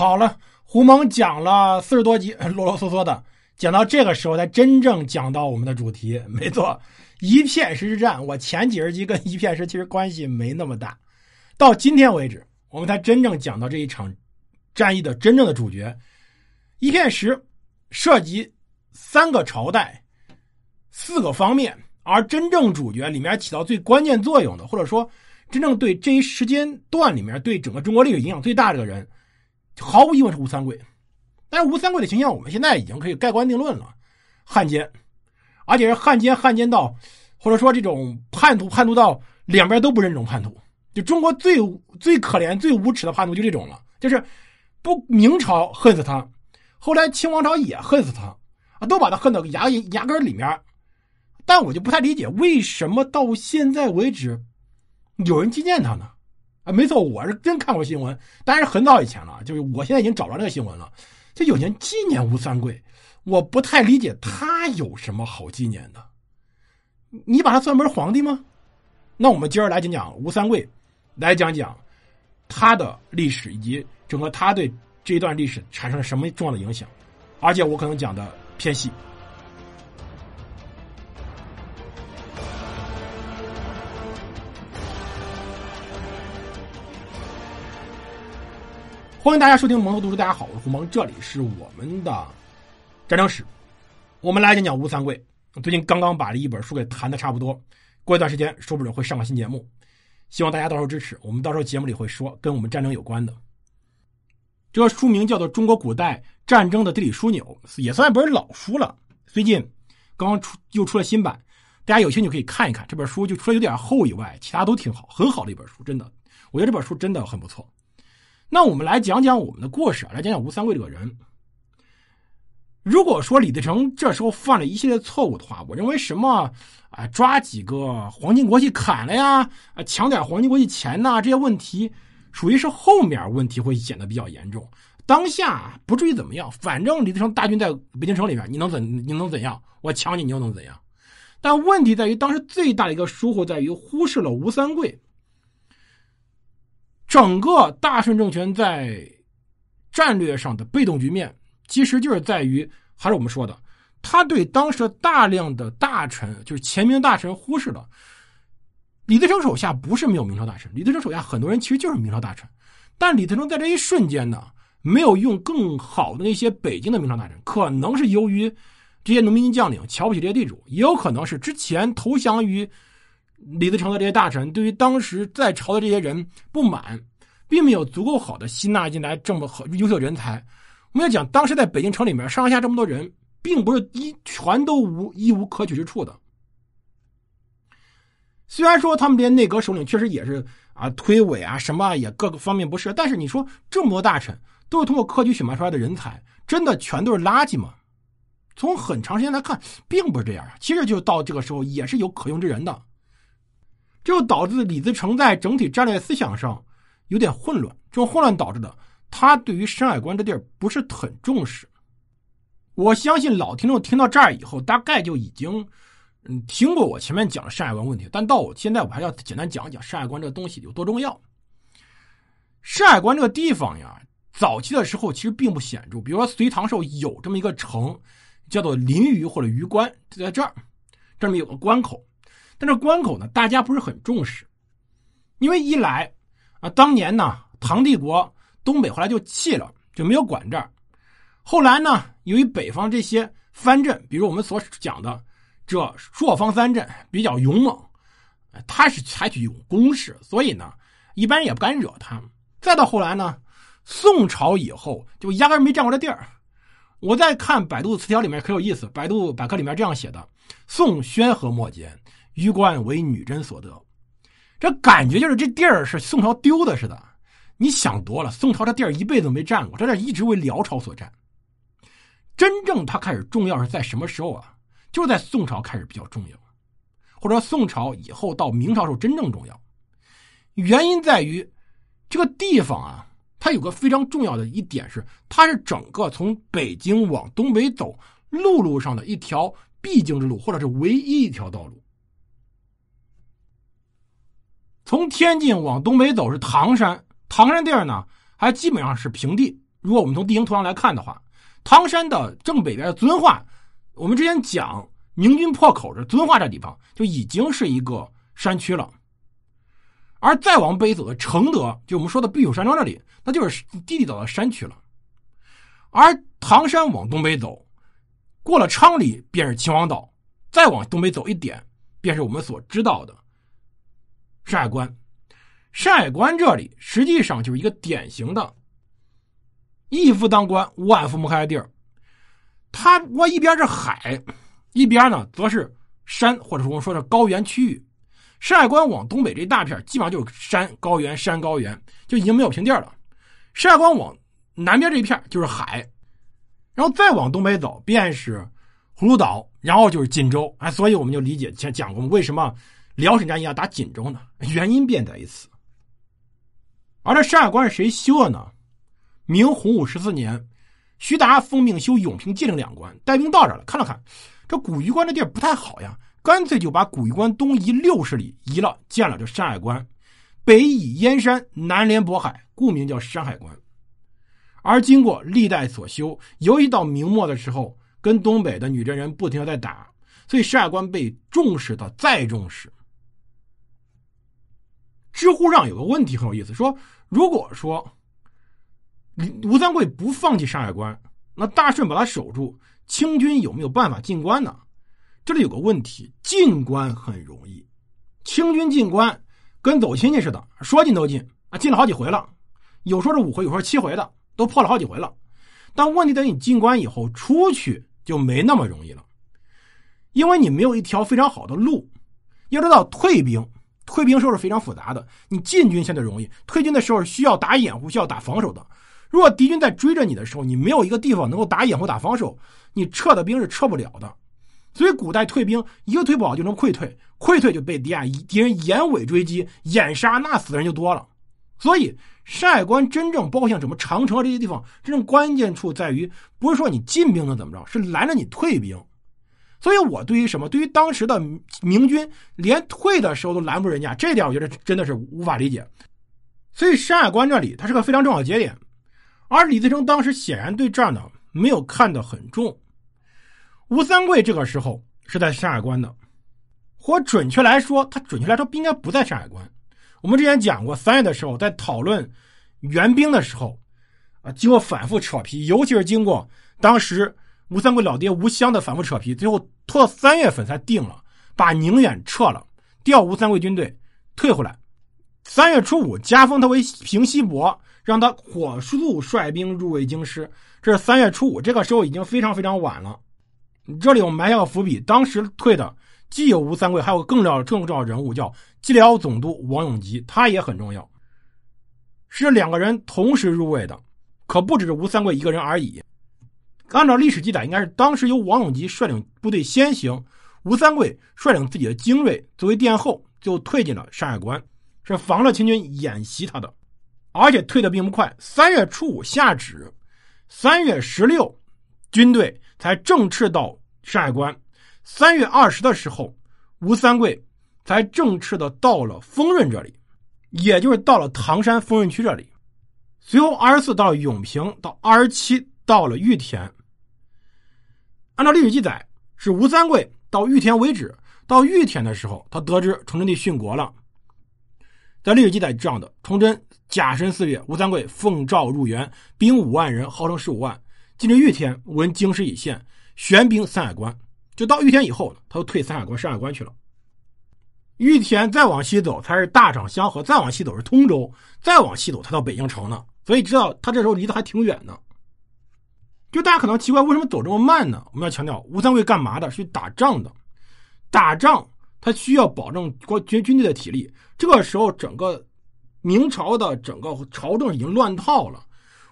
好了，胡蒙讲了四十多集，啰啰嗦嗦的，讲到这个时候才真正讲到我们的主题。没错，一片石之战，我前几十集跟一片石其实关系没那么大，到今天为止，我们才真正讲到这一场战役的真正的主角。一片石涉及三个朝代、四个方面，而真正主角里面起到最关键作用的，或者说真正对这一时间段里面对整个中国历史影响最大这个人。毫无疑问是吴三桂，但是吴三桂的形象我们现在已经可以盖棺定论了，汉奸，而且是汉奸汉奸到，或者说这种叛徒叛徒到两边都不认这种叛徒，就中国最最可怜最无耻的叛徒就这种了，就是不明朝恨死他，后来清王朝也恨死他，啊，都把他恨到牙牙根里面，但我就不太理解为什么到现在为止有人纪念他呢？没错，我是真看过新闻，但是很早以前了，就是我现在已经找着那个新闻了。就有人纪念吴三桂，我不太理解他有什么好纪念的。你把他算不是皇帝吗？那我们今儿来讲讲吴三桂，来讲讲他的历史以及整个他对这一段历史产生了什么重要的影响，而且我可能讲的偏细。欢迎大家收听蒙头读书，大家好，我是胡蒙，这里是我们的战争史。我们来讲讲吴三桂。最近刚刚把这一本书给谈的差不多，过一段时间说不准会上个新节目，希望大家到时候支持。我们到时候节目里会说跟我们战争有关的。这个书名叫做《中国古代战争的地理枢纽》，也算一本老书了。最近刚刚出又出了新版，大家有兴趣可以看一看。这本书就除了有点厚以外，其他都挺好，很好的一本书，真的，我觉得这本书真的很不错。那我们来讲讲我们的故事，来讲讲吴三桂这个人。如果说李自成这时候犯了一系列错误的话，我认为什么啊抓几个皇亲国戚砍了呀，啊抢点皇亲国戚钱呐，这些问题属于是后面问题会显得比较严重。当下不至于怎么样，反正李自成大军在北京城里面，你能怎你能怎样？我抢你，你又能怎样？但问题在于，当时最大的一个疏忽在于忽视了吴三桂。整个大顺政权在战略上的被动局面，其实就是在于，还是我们说的，他对当时大量的大臣，就是前明大臣忽视了。李自成手下不是没有明朝大臣，李自成手下很多人其实就是明朝大臣，但李自成在这一瞬间呢，没有用更好的那些北京的明朝大臣，可能是由于这些农民将领瞧不起这些地主，也有可能是之前投降于。李自成的这些大臣对于当时在朝的这些人不满，并没有足够好的吸纳进来这么好优秀人才。我们要讲，当时在北京城里面上下这么多人，并不是一全都无一无可取之处的。虽然说他们这些内阁首领确实也是啊推诿啊什么也各个方面不是，但是你说这么多大臣都是通过科举选拔出来的人才，真的全都是垃圾吗？从很长时间来看，并不是这样啊。其实就到这个时候，也是有可用之人的。就导致李自成在整体战略思想上有点混乱，这种混乱导致的，他对于山海关这地儿不是很重视。我相信老听众听到这儿以后，大概就已经嗯听过我前面讲的山海关问题，但到我现在我还要简单讲一讲山海关这个东西有多重要。山海关这个地方呀，早期的时候其实并不显著，比如说隋唐时候有这么一个城，叫做临榆或者榆关，就在这儿，这么有个关口。但这关口呢，大家不是很重视，因为一来啊，当年呢，唐帝国东北后来就弃了，就没有管这儿。后来呢，由于北方这些藩镇，比如我们所讲的这朔方三镇比较勇猛，他是采取一种攻势，所以呢，一般人也不敢惹他。再到后来呢，宋朝以后就压根没占过这地儿。我在看百度词条里面可有意思，百度百科里面这样写的：宋宣和末间。榆关为女真所得，这感觉就是这地儿是宋朝丢的似的。你想多了，宋朝这地儿一辈子没占过，这地儿一直为辽朝所占。真正它开始重要是在什么时候啊？就是在宋朝开始比较重要，或者说宋朝以后到明朝时候真正重要。原因在于这个地方啊，它有个非常重要的一点是，它是整个从北京往东北走陆路上的一条必经之路，或者是唯一一条道路。从天津往东北走是唐山，唐山地儿呢还基本上是平地，如果我们从地形图上来看的话，唐山的正北边的遵化，我们之前讲明军破口的遵化这地方就已经是一个山区了。而再往北走的承德，就我们说的避暑山庄这里，那就是地地道道山区了。而唐山往东北走，过了昌黎便是秦皇岛，再往东北走一点，便是我们所知道的山海关。山海关这里实际上就是一个典型的“一夫当关，万夫莫开”的地儿。它我一边是海，一边呢则是山，或者说我们说是高原区域。山海关往东北这一大片，基本上就是山高原，山高原就已经没有平地了。山海关往南边这一片就是海，然后再往东北走，便是葫芦岛，然后就是锦州。哎，所以我们就理解前讲过，为什么辽沈战役要打锦州呢？原因便在于此。而这山海关是谁修的呢？明洪武十四年，徐达奉命修永平、界岭两关，带兵到这了，看了看，这古榆关这地儿不太好呀。干脆就把古榆关东移六十里，移了建了这山海关，北倚燕山，南连渤海，故名叫山海关。而经过历代所修，尤其到明末的时候，跟东北的女真人不停的在打，所以山海关被重视的再重视。知乎上有个问题很有意思，说如果说吴三桂不放弃山海关，那大顺把他守住，清军有没有办法进关呢？这里有个问题，进关很容易，清军进关跟走亲戚似的，说进都进啊，进了好几回了，有说是五回，有说七回的，都破了好几回了。但问题等你进关以后出去就没那么容易了，因为你没有一条非常好的路。要知道退兵，退兵时候是非常复杂的。你进军相对容易，退军的时候需要打掩护，需要打防守的。如果敌军在追着你的时候，你没有一个地方能够打掩护、打防守，你撤的兵是撤不了的。所以古代退兵一个退不好就能溃退，溃退就被敌人敌人眼尾追击、掩杀，那死的人就多了。所以山海关真正包括像什么长城啊这些地方，真正关键处在于不是说你进兵能怎么着，是拦着你退兵。所以我对于什么，对于当时的明军连退的时候都拦不住人家，这点我觉得真的是无法理解。所以山海关这里它是个非常重要的节点，而李自成当时显然对这儿呢没有看得很重。吴三桂这个时候是在山海关的，或准确来说，他准确来说不应该不在山海关。我们之前讲过，三月的时候在讨论援兵的时候，啊，经过反复扯皮，尤其是经过当时吴三桂老爹吴襄的反复扯皮，最后拖到三月份才定了，把宁远撤了，调吴三桂军队退回来。三月初五加封他为平西伯，让他火速率兵入卫京师。这是三月初五，这个时候已经非常非常晚了。这里我们埋下个伏笔，当时退的既有吴三桂，还有更重要、更重要人物叫蓟辽总督王永吉，他也很重要，是两个人同时入卫的，可不只是吴三桂一个人而已。按照历史记载，应该是当时由王永吉率领部队先行，吴三桂率领自己的精锐作为殿后，就退进了山海关，是防着清军演习他的，而且退的并不快。三月初五下旨，三月十六，军队才正式到。山海关，三月二十的时候，吴三桂才正式的到了丰润这里，也就是到了唐山丰润区这里。随后二十四到了永平，到二十七到了玉田。按照历史记载，是吴三桂到玉田为止。到玉田的时候，他得知崇祯帝殉国了。在历史记载这样的：崇祯甲申四月，吴三桂奉诏入园，兵五万人，号称十五万，进至玉田，闻京师已陷。玄兵三海关，就到玉田以后，他就退三海关、山海关去了。玉田再往西走才是大厂香河，再往西走是通州，再往西走才到北京城呢。所以知道他这时候离得还挺远呢。就大家可能奇怪，为什么走这么慢呢？我们要强调，吴三桂干嘛的？是打仗的。打仗他需要保证国军军队的体力。这个时候，整个明朝的整个朝政已经乱套了。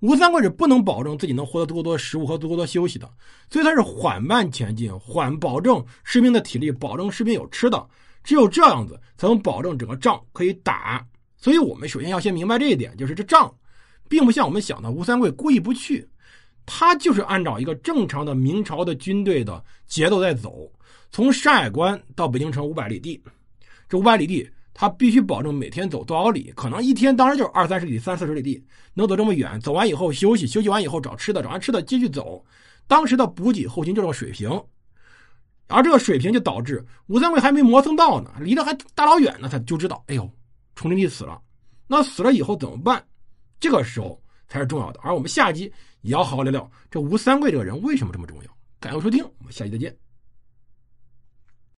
吴三桂是不能保证自己能获得足够多食物和足够多休息的，所以他是缓慢前进，缓保证士兵的体力，保证士兵有吃的。只有这样子，才能保证整个仗可以打。所以我们首先要先明白这一点，就是这仗，并不像我们想的，吴三桂故意不去，他就是按照一个正常的明朝的军队的节奏在走。从山海关到北京城五百里地，这五百里地他必须保证每天走多少里，可能一天当时就是二三十里、三四十里地，能走这么远。走完以后休息，休息完以后找吃的，找完吃的继续走。当时的补给后勤就是个水平，而这个水平就导致吴三桂还没磨蹭到呢，离得还大老远呢，他就知道，哎呦，崇祯帝死了，那死了以后怎么办？这个时候才是重要的。而我们下集也要好好聊聊这吴三桂这个人为什么这么重要。感谢收听，我们下期再见。